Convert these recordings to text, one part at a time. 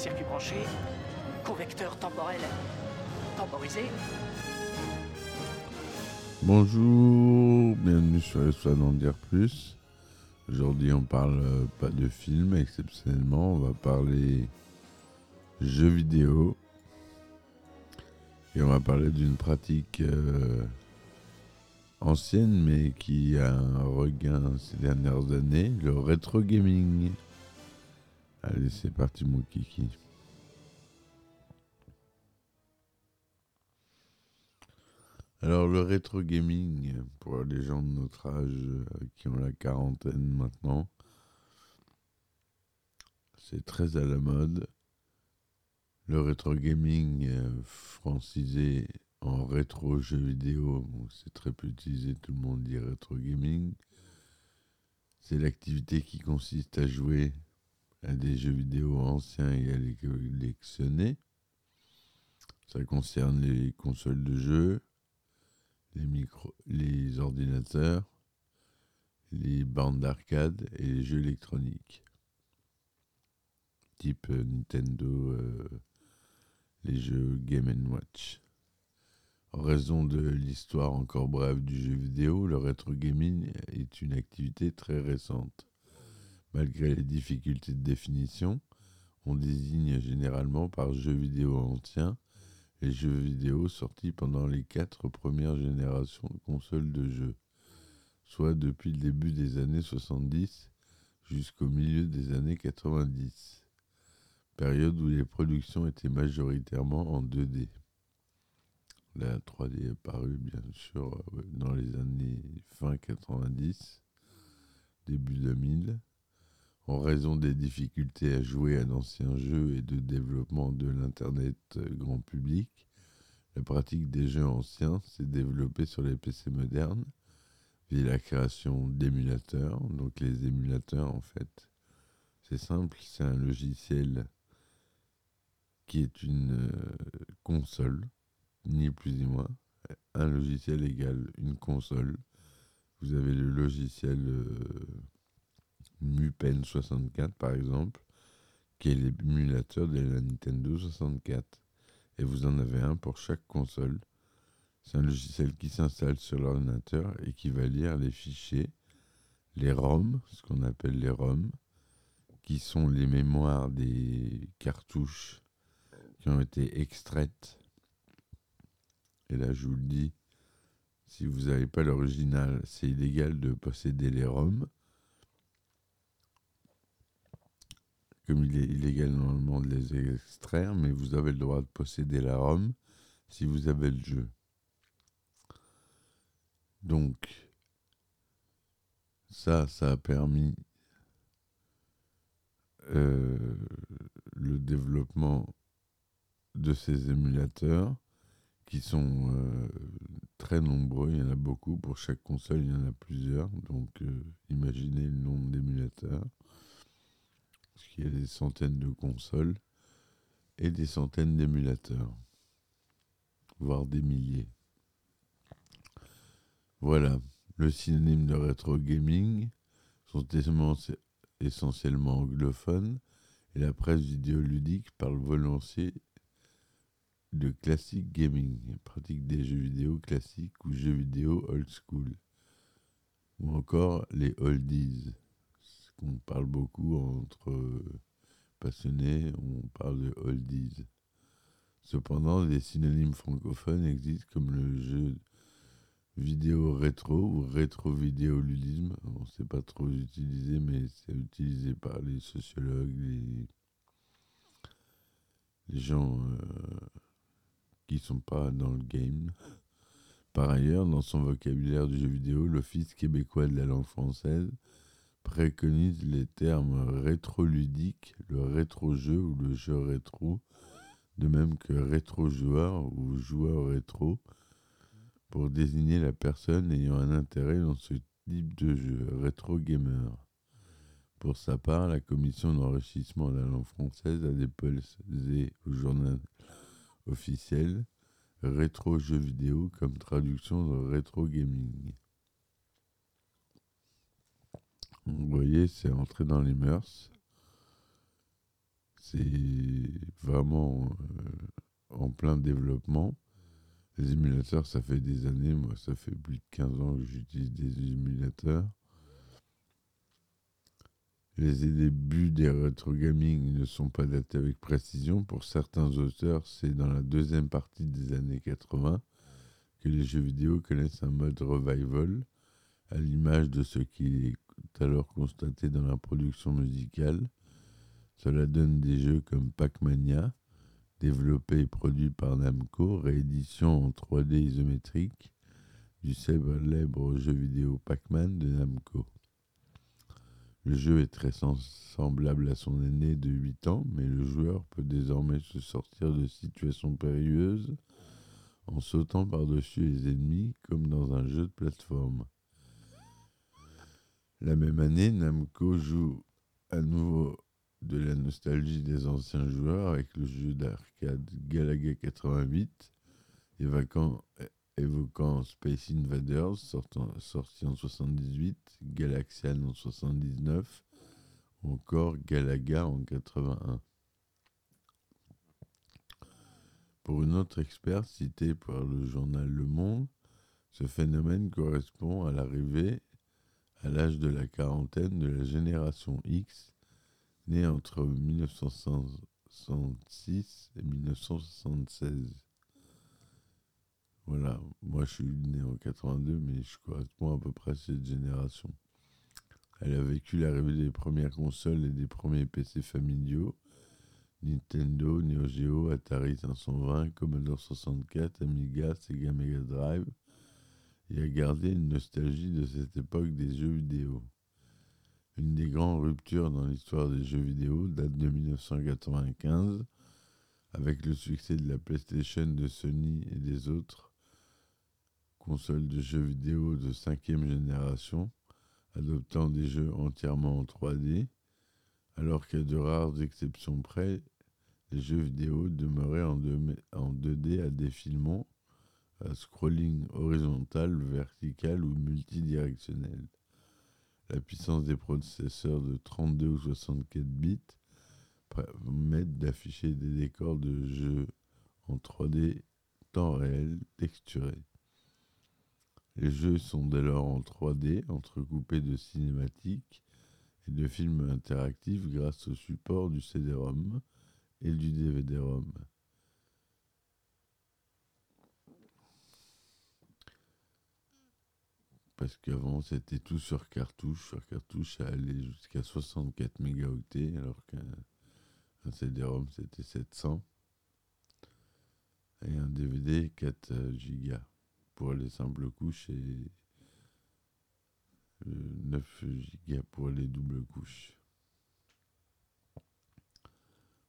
Circuit branché, convecteur temporel temporisé. Bonjour, bienvenue sur l'histoire d'en dire plus. Aujourd'hui, on parle euh, pas de film, exceptionnellement, on va parler jeux vidéo. Et on va parler d'une pratique euh, ancienne, mais qui a un regain ces dernières années, le rétro gaming. Allez, c'est parti, mon kiki. Alors le rétro gaming, pour les gens de notre âge euh, qui ont la quarantaine maintenant, c'est très à la mode. Le rétro gaming euh, francisé en rétro jeux vidéo, c'est très peu utilisé, tout le monde dit rétro gaming. C'est l'activité qui consiste à jouer des jeux vidéo anciens et à les collectionner. Ça concerne les consoles de jeux, les ordinateurs, les bandes d'arcade et les jeux électroniques. Type euh, Nintendo, euh, les jeux Game Watch. En raison de l'histoire encore brève du jeu vidéo, le rétro gaming est une activité très récente. Malgré les difficultés de définition, on désigne généralement par jeu vidéo ancien les jeux vidéo sortis pendant les quatre premières générations de consoles de jeux, soit depuis le début des années 70 jusqu'au milieu des années 90, période où les productions étaient majoritairement en 2D. La 3D est apparue bien sûr euh, dans les années fin 90, début 2000. En raison des difficultés à jouer à d'anciens jeux et de développement de l'Internet euh, grand public, la pratique des jeux anciens s'est développée sur les PC modernes via la création d'émulateurs. Donc les émulateurs, en fait, c'est simple, c'est un logiciel qui est une euh, console, ni plus ni moins. Un logiciel égale une console. Vous avez le logiciel euh, Mupen 64 par exemple, qui est l'émulateur de la Nintendo 64. Et vous en avez un pour chaque console. C'est un logiciel qui s'installe sur l'ordinateur et qui va lire les fichiers, les ROM, ce qu'on appelle les ROM, qui sont les mémoires des cartouches qui ont été extraites. Et là, je vous le dis, si vous n'avez pas l'original, c'est illégal de posséder les ROM. Il est illégal normalement de les extraire, mais vous avez le droit de posséder la ROM si vous avez le jeu. Donc, ça, ça a permis euh, le développement de ces émulateurs qui sont euh, très nombreux. Il y en a beaucoup. Pour chaque console, il y en a plusieurs. Donc, euh, imaginez le nombre d'émulateurs. Parce qu'il y a des centaines de consoles et des centaines d'émulateurs, voire des milliers. Voilà, le synonyme de rétro gaming sont essentiellement anglophones et la presse vidéoludique parle volontiers de classic gaming, pratique des jeux vidéo classiques ou jeux vidéo old school, ou encore les oldies, qu'on parle beaucoup entre passionnés, on parle de oldies. Cependant, des synonymes francophones existent comme le jeu vidéo rétro ou rétro-vidéoludisme. On ne sait pas trop utiliser, mais c'est utilisé par les sociologues, les, gens euh, qui sont pas dans le game. Par ailleurs, dans son vocabulaire du jeu vidéo, l'Office québécois de la langue française préconise les termes rétro-ludique, le rétro-jeu ou le jeu rétro, de même que rétro-joueur ou joueur rétro, pour désigner la personne ayant un intérêt dans ce type de jeu, rétro-gamer. Pour sa part, la commission d'enrichissement de la langue française a déposé au journal officiel rétro jeux vidéo comme traduction de rétro gaming. Vous voyez, c'est entré dans les mœurs. C'est vraiment euh, en plein développement. Les émulateurs, ça fait des années, moi ça fait plus de 15 ans que j'utilise des émulateurs. Les débuts des rétro gaming ne sont pas datés avec précision. Pour certains auteurs, c'est dans la deuxième partie des années 80 que les jeux vidéo connaissent un mode revival, à l'image de ce qui est alors constaté dans la production musicale. Cela donne des jeux comme Pac-Mania, développé et produit par Namco, réédition en 3D isométrique du célèbre jeu vidéo Pac-Man de Namco. Le jeu est très semblable à son aîné de 8 ans, mais le joueur peut désormais se sortir de situations périlleuses en sautant par-dessus les ennemis comme dans un jeu de plateforme. La même année, Namco joue à nouveau de la nostalgie des anciens joueurs avec le jeu d'arcade Galaga 88, évoquant, Space Invaders, sorti en 78, Galaxian en 79, ou encore Galaga en 81. Pour une autre experte citée par le journal Le Monde, ce phénomène correspond à l'arrivée à l'âge de la quarantaine de la génération X, née entre 1966 et 1976. Voilà, moi je suis né en 82, mais je correspond à peu près à cette génération. Elle a vécu l'arrivée des premières consoles et des premiers PC familiaux, Nintendo, Neo Geo, Atari 520, Commodore 64, Amiga, Sega Mega Drive, et a gardé une nostalgie de cette époque des jeux vidéo. Une des grandes ruptures dans l'histoire des jeux vidéo date de 1995, avec le succès de la PlayStation de Sony et des autres console de jeux vidéo de cinquième génération, adoptant des jeux entièrement en 3D, alors qu'à de rares exceptions près, les jeux vidéo demeuraient en, 2, d à défilement, à scrolling horizontal, vertical ou multidirectionnel. La puissance des processeurs de 32 ou 64 bits permettent d'afficher des décors de jeux en 3D temps réel texturés. Les jeux sont dès lors en 3D, entrecoupés de cinématiques et de films interactifs grâce au support du CD-ROM et du DVD-ROM. Parce qu'avant c'était tout sur cartouche. Sur cartouche, ça allait jusqu'à 64 mégaoctets, alors qu'un CD-ROM c'était 700. Et un DVD 4 gigas pour les simples couches et 9 Go pour les doubles couches.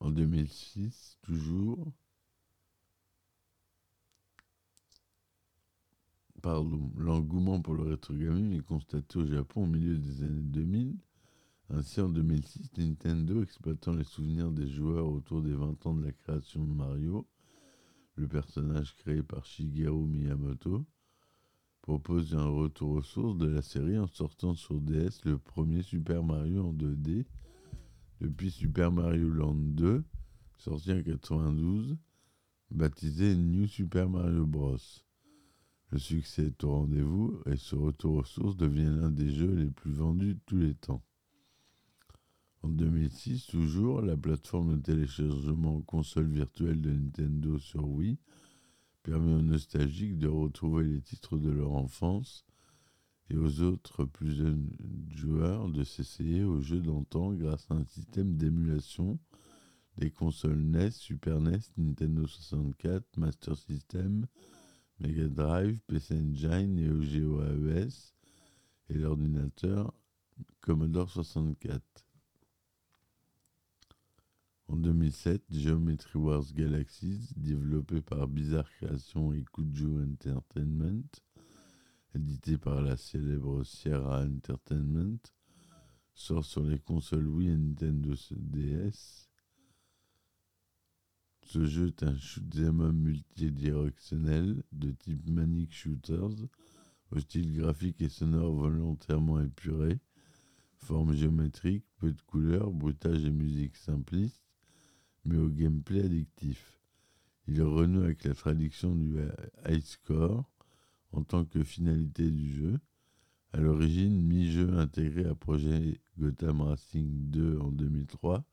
En 2006, toujours, l'engouement pour le rétro gaming est constaté au Japon au milieu des années 2000. Ainsi, en 2006, Nintendo, exploitant les souvenirs des joueurs autour des 20 ans de la création de Mario, le personnage créé par Shigeru Miyamoto, propose un retour aux sources de la série en sortant sur DS le premier Super Mario en 2D depuis Super Mario Land 2, sorti en 92, baptisé New Super Mario Bros. Le succès est au rendez-vous et ce retour aux sources devient l'un des jeux les plus vendus de tous les temps. En 2006, toujours, la plateforme de téléchargement console virtuelle de Nintendo sur Wii permet aux nostalgiques de retrouver les titres de leur enfance et aux autres plus jeunes joueurs de s'essayer aux jeux d'antan grâce à un système d'émulation des consoles NES, Super NES, Nintendo 64, Master System, Mega Drive, PC Engine, Neo Geo AES et l'ordinateur Commodore 64. En 2007, Geometry Wars Galaxies, développé par Bizarre Creations et Kujo Entertainment, édité par la célèbre Sierra Entertainment, sort sur les consoles Wii et Nintendo DS. Ce jeu est un shoot'em up multidirectionnel de type Manic Shooters, au style graphique et sonore volontairement épuré, forme géométrique, peu de couleurs, bruitage et musique simpliste, mais au gameplay addictif. Il renoue avec la traduction du high score en tant que finalité du jeu. À l'origine, mi-jeu intégré à projet Gotham Racing 2 en 2003,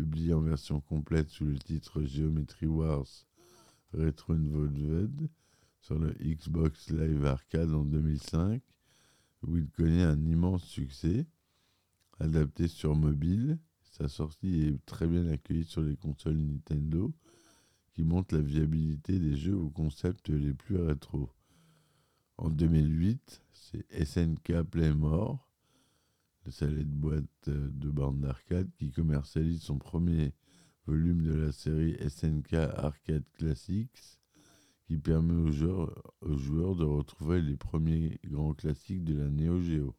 publié en version complète sous le titre Geometry Wars Retro Involved sur le Xbox Live Arcade en 2005, où il connaît un immense succès, adapté sur mobile sa sortie est très bien accueillie sur les consoles Nintendo, qui montrent la viabilité des jeux aux concepts les plus rétro. En 2008, c'est SNK Playmore, le salé de boîte de bande d'arcade, qui commercialise son premier volume de la série SNK Arcade Classics, qui permet aux joueurs, de retrouver les premiers grands classiques de la Neo Geo.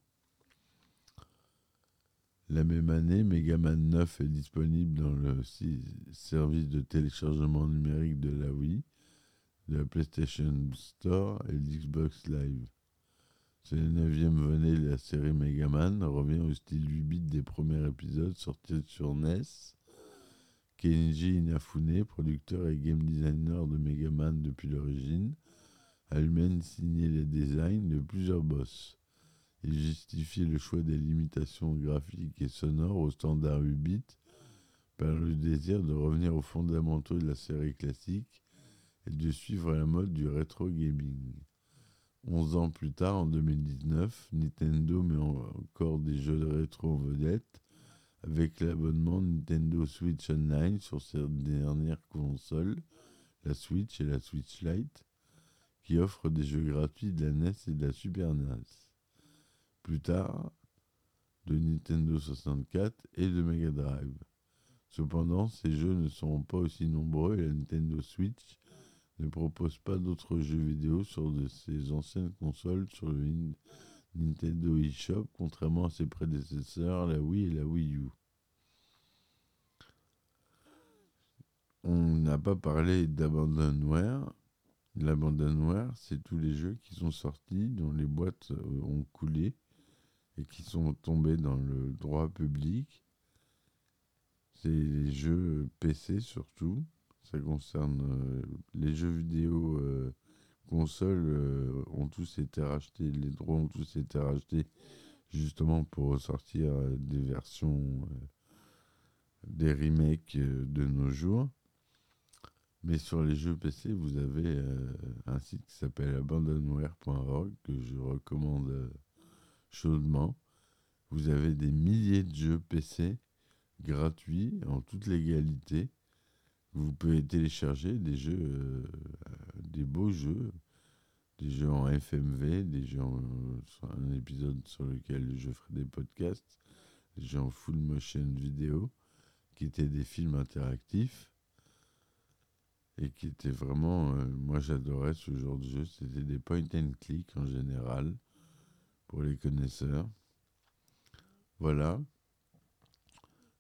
La même année, Megaman 9 est disponible dans le service de téléchargement numérique de la Wii, de la PlayStation Store et de Xbox Live. C'est le neuvième de la série Megaman, revient au style 8 bits des premiers épisodes sortis sur NES. Kenji Inafune, producteur et game designer de Megaman depuis l'origine, a lui-même signé les designs de plusieurs boss. Il justifie le choix des limitations graphiques et sonores au standard 8 bits par le désir de revenir aux fondamentaux de la série classique et de suivre la mode du rétro gaming. Onze ans plus tard, en 2019, Nintendo met encore des jeux de rétro en vedette avec l'abonnement Nintendo Switch Online sur ses dernières consoles, la Switch et la Switch Lite, qui offrent des jeux gratuits de la NES et de la Super NES plus tard de Nintendo 64 et de Mega Drive. Cependant, ces jeux ne seront pas aussi nombreux et la Nintendo Switch ne propose pas d'autres jeux vidéo sur de ses anciennes consoles sur le Nintendo eShop, contrairement à ses prédécesseurs, la Wii et la Wii U. On n'a pas parlé d'Abandonware. L'Abandonware, c'est tous les jeux qui sont sortis, dont les boîtes euh, ont coulé et qui sont tombés dans le droit public. C'est les jeux PC surtout. Ça concerne euh, les jeux vidéo euh, consoles euh, ont tous été rachetés, les droits ont tous été rachetés justement pour sortir des versions, des remakes de nos jours. Mais sur les jeux PC, vous avez un site qui s'appelle abandonware.org que je recommande chaudement. Vous avez des milliers de jeux PC gratuits en toute légalité. Vous pouvez télécharger des jeux, euh, des beaux jeux, des jeux en FMV, des jeux en, un épisode sur lequel je ferai des podcasts, des jeux en full motion vidéo, qui étaient des films interactifs et qui étaient vraiment, euh, moi j'adorais ce genre de jeu. C'était des point and click en général pour les connaisseurs. Voilà.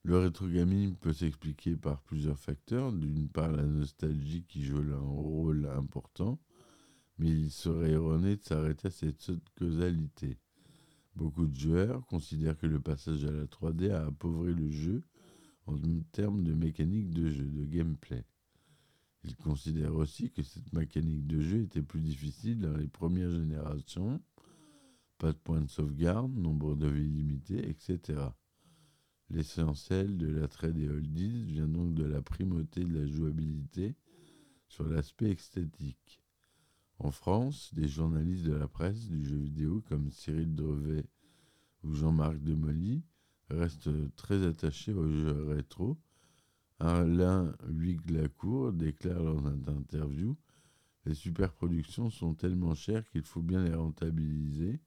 Le rétro gaming peut s'expliquer par plusieurs facteurs. D'une part, la nostalgie qui joue un rôle important, mais il serait erroné de s'arrêter à cette causalité. Beaucoup de joueurs considèrent que le passage à la 3D a appauvri le jeu en termes de mécanique de jeu, de gameplay. Ils considèrent aussi que cette mécanique de jeu était plus difficile dans les premières générations pas de point de sauvegarde, nombre de vies limitées, etc. L'essentiel de l'attrait des oldies vient donc de la primauté de la jouabilité sur l'aspect esthétique. En France, des journalistes de la presse du jeu vidéo comme Cyril Drevet ou Jean-Marc Demolly restent très attachés aux jeux rétro. Alain Huyglacourt déclare dans une interview Les superproductions sont tellement chères qu'il faut bien les rentabiliser.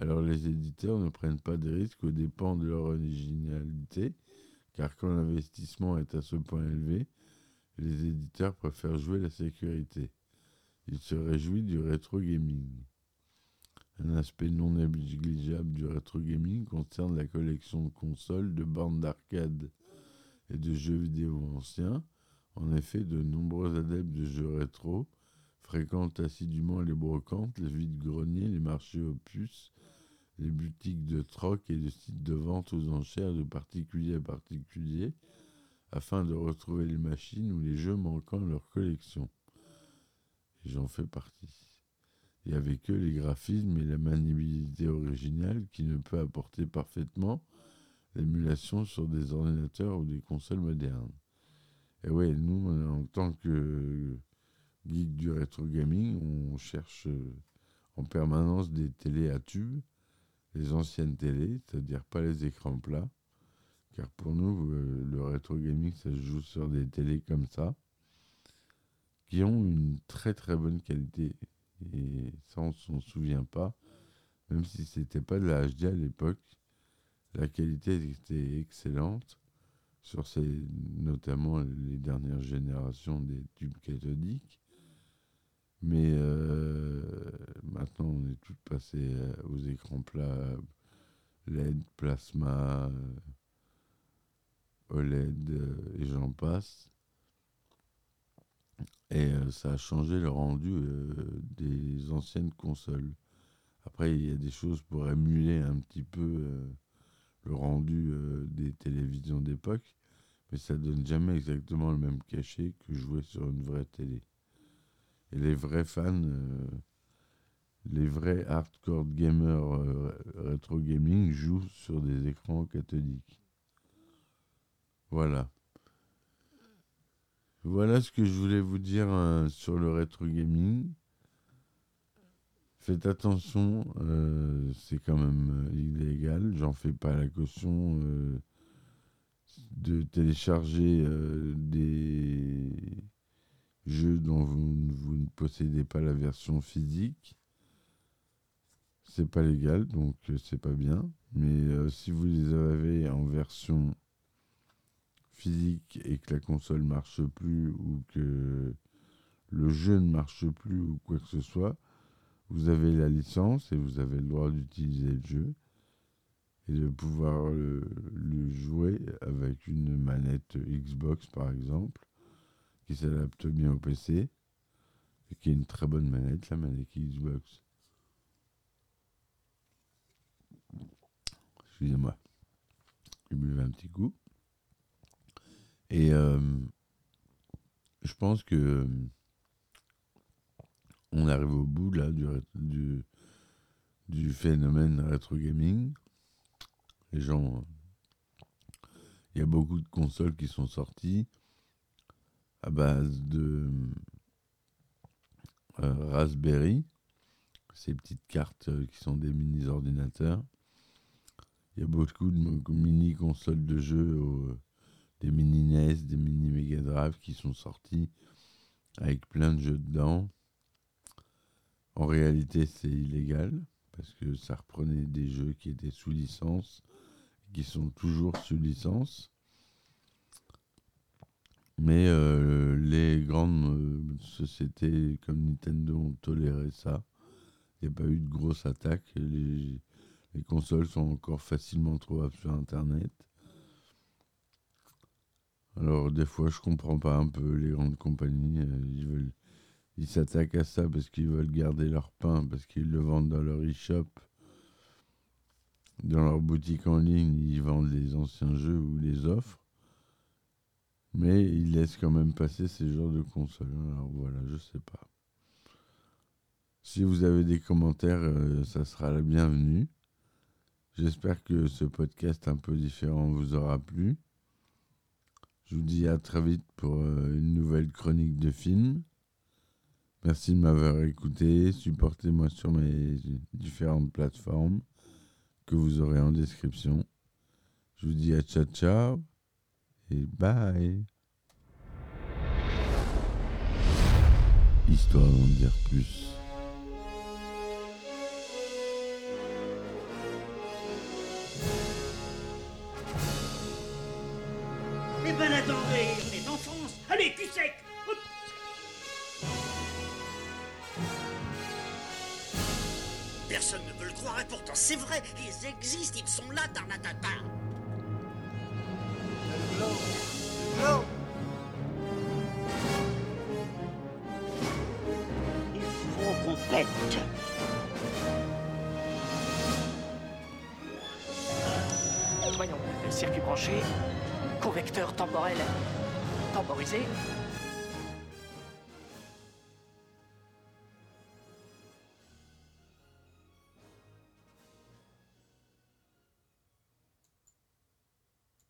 Alors les éditeurs ne prennent pas de risques aux dépens de leur originalité, car quand l'investissement est à ce point élevé, les éditeurs préfèrent jouer la sécurité. Ils se réjouissent du rétro gaming. Un aspect non négligeable du rétro gaming concerne la collection de consoles, de bornes d'arcade et de jeux vidéo anciens. En effet, de nombreux adeptes de jeux rétro fréquentent assidûment les brocantes, les vides-greniers, les marchés aux puces, les boutiques de troc et les sites de vente aux enchères de particulier à particulier, afin de retrouver les machines ou les jeux manquant à leur collection. Et j'en fais partie. Et avec eux, les graphismes et la maniabilité originale qui ne peut apporter parfaitement l'émulation sur des ordinateurs ou des consoles modernes. Et ouais, nous, en tant que geek du rétro gaming, on cherche euh, en permanence des télés à tubes, les anciennes télés, c'est-à-dire pas les écrans plats, car pour nous, euh, le rétro gaming, ça se joue sur des télés comme ça, qui ont une très très bonne qualité. Et ça, on s'en souvient pas, même si c'était pas de la HD à l'époque, la qualité était excellente sur ces, notamment les dernières générations des tubes cathodiques. Mais euh, maintenant, on est tout passé euh, aux écrans plats, LED, plasma, euh, OLED et j'en passe. Et ça a changé le rendu des anciennes consoles. Après, il y a des choses pour émuler un petit peu le rendu des télévisions d'époque, mais ça donne jamais exactement le même cachet que jouer sur une vraie télé. Et les vrais fans, euh, les vrais hardcore gamers euh, rétro gaming jouent sur des écrans cathodiques. Voilà. Voilà ce que je voulais vous dire euh, sur le rétro gaming. Faites attention, c'est quand même illégal. J'en fais pas la caution de télécharger des jeux dont vous, ne possédez pas la version physique. C'est pas légal, donc euh, c'est pas bien. Mais euh, si vous les avez en version physique et que la console marche plus ou que le jeu ne marche plus ou quoi que ce soit, vous avez la licence et vous avez le droit d'utiliser le jeu et de pouvoir le jouer avec une manette Xbox par exemple qui s'adapte bien au PC et qui est une très bonne manette, la manette Xbox. Excusez-moi. Je buvais un petit coup. Et euh, je pense que euh, on arrive au bout là du, du, du phénomène rétro gaming. Les gens, il y a beaucoup de consoles qui sont sorties à base de euh, Raspberry, ces petites cartes euh, qui sont des mini-ordinateurs. Il y a beaucoup de mini-consoles de jeux, des mini NES, des mini Mega Drive qui sont sortis avec plein de jeux dedans. En réalité, c'est illégal parce que ça reprenait des jeux qui étaient sous licence, qui sont toujours sous licence. Mais euh, les grandes euh, sociétés comme Nintendo ont toléré ça. Il n'y a pas eu de grosse attaque. Les, consoles sont encore facilement trouvables sur Internet. Alors des fois, je comprends pas un peu les grandes compagnies. Euh, ils ils s'attaquent à ça parce qu'ils veulent garder leur pain, parce qu'ils le vendent dans leur e-shop, dans leur boutique en ligne. Ils vendent les anciens jeux ou les offres. Mais il laisse quand même passer ces genres de consoles. Alors voilà, je sais pas. Si vous avez des commentaires, euh, ça sera la bienvenue. J'espère que ce podcast un peu différent vous aura plu. Je vous dis à très vite pour euh, une nouvelle chronique de film. Merci de m'avoir écouté. Supportez-moi sur mes différentes plateformes que vous aurez en description. Je vous dis à ciao ciao et bye. l'histoire d'en dire plus. Eh ben attendez, on est en. Allez, cul sec. Personne ne peut le croire et pourtant c'est vrai, ils existent, ils sont là, Tarnatata. Voyons, circuit